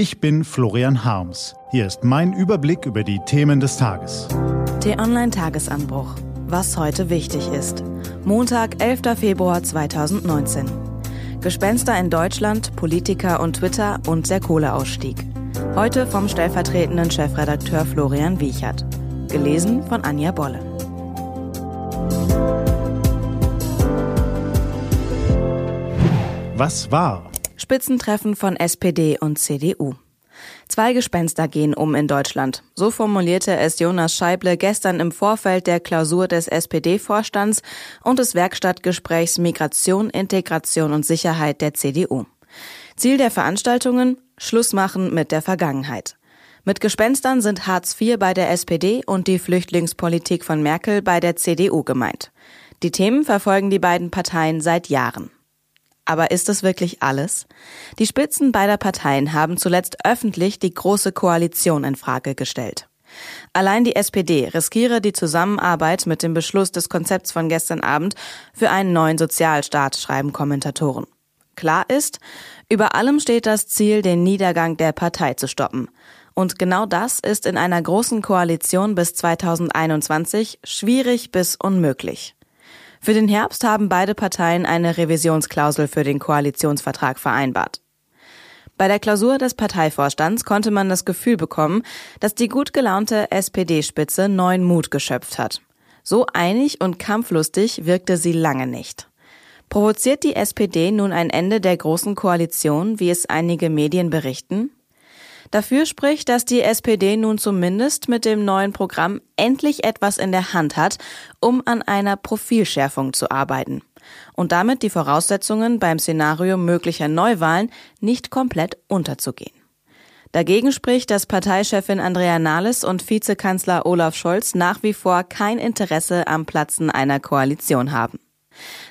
Ich bin Florian Harms. Hier ist mein Überblick über die Themen des Tages. T-Online-Tagesanbruch. Was heute wichtig ist. Montag, 11. Februar 2019. Gespenster in Deutschland, Politiker und Twitter und der Kohleausstieg. Heute vom stellvertretenden Chefredakteur Florian Wiechert. Gelesen von Anja Bolle. Was war? Spitzentreffen von SPD und CDU. Zwei Gespenster gehen um in Deutschland. So formulierte es Jonas Scheible gestern im Vorfeld der Klausur des SPD-Vorstands und des Werkstattgesprächs Migration, Integration und Sicherheit der CDU. Ziel der Veranstaltungen? Schluss machen mit der Vergangenheit. Mit Gespenstern sind Hartz IV bei der SPD und die Flüchtlingspolitik von Merkel bei der CDU gemeint. Die Themen verfolgen die beiden Parteien seit Jahren. Aber ist es wirklich alles? Die Spitzen beider Parteien haben zuletzt öffentlich die große Koalition in Frage gestellt. Allein die SPD riskiere die Zusammenarbeit mit dem Beschluss des Konzepts von gestern Abend für einen neuen Sozialstaat, schreiben Kommentatoren. Klar ist, über allem steht das Ziel, den Niedergang der Partei zu stoppen. Und genau das ist in einer großen Koalition bis 2021 schwierig bis unmöglich. Für den Herbst haben beide Parteien eine Revisionsklausel für den Koalitionsvertrag vereinbart. Bei der Klausur des Parteivorstands konnte man das Gefühl bekommen, dass die gut gelaunte SPD-Spitze neuen Mut geschöpft hat. So einig und kampflustig wirkte sie lange nicht. Provoziert die SPD nun ein Ende der großen Koalition, wie es einige Medien berichten? Dafür spricht, dass die SPD nun zumindest mit dem neuen Programm endlich etwas in der Hand hat, um an einer Profilschärfung zu arbeiten und damit die Voraussetzungen beim Szenario möglicher Neuwahlen nicht komplett unterzugehen. Dagegen spricht, dass Parteichefin Andrea Nahles und Vizekanzler Olaf Scholz nach wie vor kein Interesse am Platzen einer Koalition haben.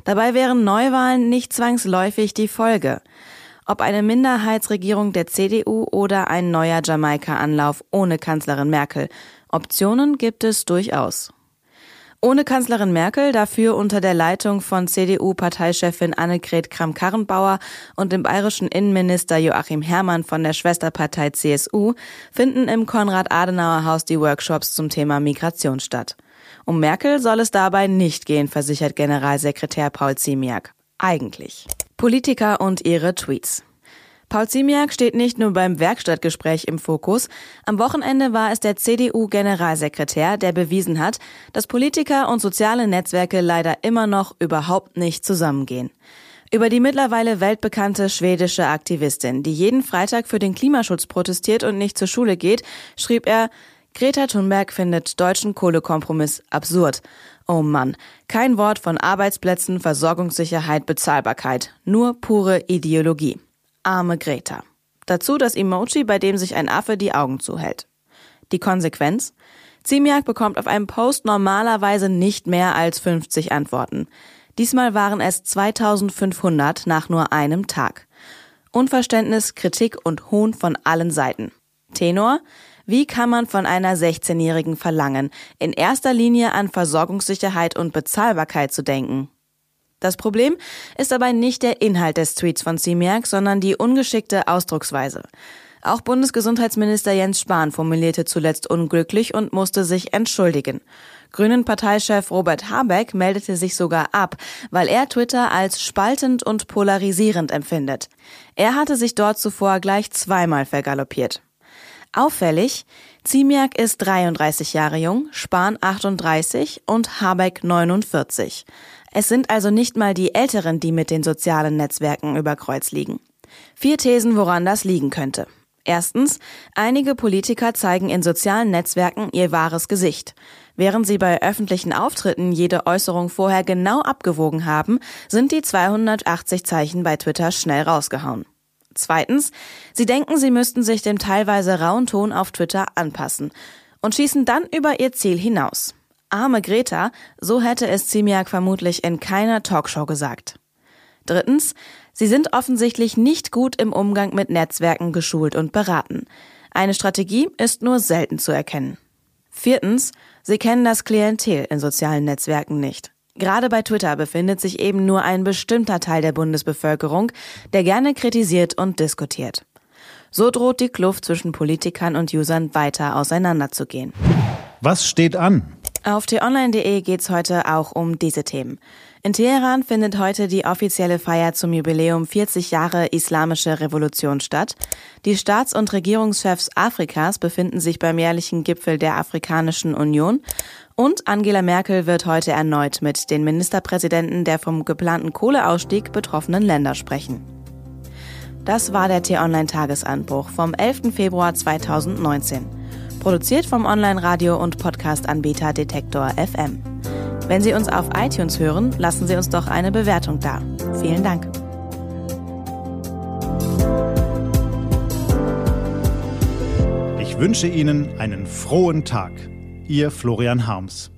Dabei wären Neuwahlen nicht zwangsläufig die Folge ob eine Minderheitsregierung der CDU oder ein neuer Jamaika-Anlauf ohne Kanzlerin Merkel. Optionen gibt es durchaus. Ohne Kanzlerin Merkel, dafür unter der Leitung von CDU-Parteichefin Annegret Kramp-Karrenbauer und dem bayerischen Innenminister Joachim Herrmann von der Schwesterpartei CSU, finden im Konrad-Adenauer-Haus die Workshops zum Thema Migration statt. Um Merkel soll es dabei nicht gehen, versichert Generalsekretär Paul Ziemiak. Eigentlich. Politiker und ihre Tweets. Paul Ziemiak steht nicht nur beim Werkstattgespräch im Fokus. Am Wochenende war es der CDU-Generalsekretär, der bewiesen hat, dass Politiker und soziale Netzwerke leider immer noch überhaupt nicht zusammengehen. Über die mittlerweile weltbekannte schwedische Aktivistin, die jeden Freitag für den Klimaschutz protestiert und nicht zur Schule geht, schrieb er, Greta Thunberg findet deutschen Kohlekompromiss absurd. Oh Mann, kein Wort von Arbeitsplätzen, Versorgungssicherheit, Bezahlbarkeit, nur pure Ideologie. Arme Greta. Dazu das Emoji, bei dem sich ein Affe die Augen zuhält. Die Konsequenz? Ziemiak bekommt auf einem Post normalerweise nicht mehr als 50 Antworten. Diesmal waren es 2500 nach nur einem Tag. Unverständnis, Kritik und Hohn von allen Seiten. Tenor? Wie kann man von einer 16-Jährigen verlangen, in erster Linie an Versorgungssicherheit und Bezahlbarkeit zu denken? Das Problem ist dabei nicht der Inhalt des Tweets von Ziemiak, sondern die ungeschickte Ausdrucksweise. Auch Bundesgesundheitsminister Jens Spahn formulierte zuletzt unglücklich und musste sich entschuldigen. Grünen Parteichef Robert Habeck meldete sich sogar ab, weil er Twitter als spaltend und polarisierend empfindet. Er hatte sich dort zuvor gleich zweimal vergaloppiert. Auffällig, Ziemiak ist 33 Jahre jung, Spahn 38 und Habeck 49. Es sind also nicht mal die Älteren, die mit den sozialen Netzwerken über Kreuz liegen. Vier Thesen, woran das liegen könnte. Erstens, einige Politiker zeigen in sozialen Netzwerken ihr wahres Gesicht. Während sie bei öffentlichen Auftritten jede Äußerung vorher genau abgewogen haben, sind die 280 Zeichen bei Twitter schnell rausgehauen. Zweitens, sie denken, sie müssten sich dem teilweise rauen Ton auf Twitter anpassen und schießen dann über ihr Ziel hinaus. Arme Greta, so hätte es Ziemiak vermutlich in keiner Talkshow gesagt. Drittens, sie sind offensichtlich nicht gut im Umgang mit Netzwerken geschult und beraten. Eine Strategie ist nur selten zu erkennen. Viertens, sie kennen das Klientel in sozialen Netzwerken nicht. Gerade bei Twitter befindet sich eben nur ein bestimmter Teil der Bundesbevölkerung, der gerne kritisiert und diskutiert. So droht die Kluft zwischen Politikern und Usern weiter auseinanderzugehen. Was steht an? Auf t-online.de geht's heute auch um diese Themen. In Teheran findet heute die offizielle Feier zum Jubiläum 40 Jahre Islamische Revolution statt. Die Staats- und Regierungschefs Afrikas befinden sich beim jährlichen Gipfel der Afrikanischen Union und Angela Merkel wird heute erneut mit den Ministerpräsidenten der vom geplanten Kohleausstieg betroffenen Länder sprechen. Das war der T-Online-Tagesanbruch vom 11. Februar 2019. Produziert vom Online-Radio- und Podcast-Anbieter Detektor FM. Wenn Sie uns auf iTunes hören, lassen Sie uns doch eine Bewertung da. Vielen Dank. Ich wünsche Ihnen einen frohen Tag. Ihr Florian Harms.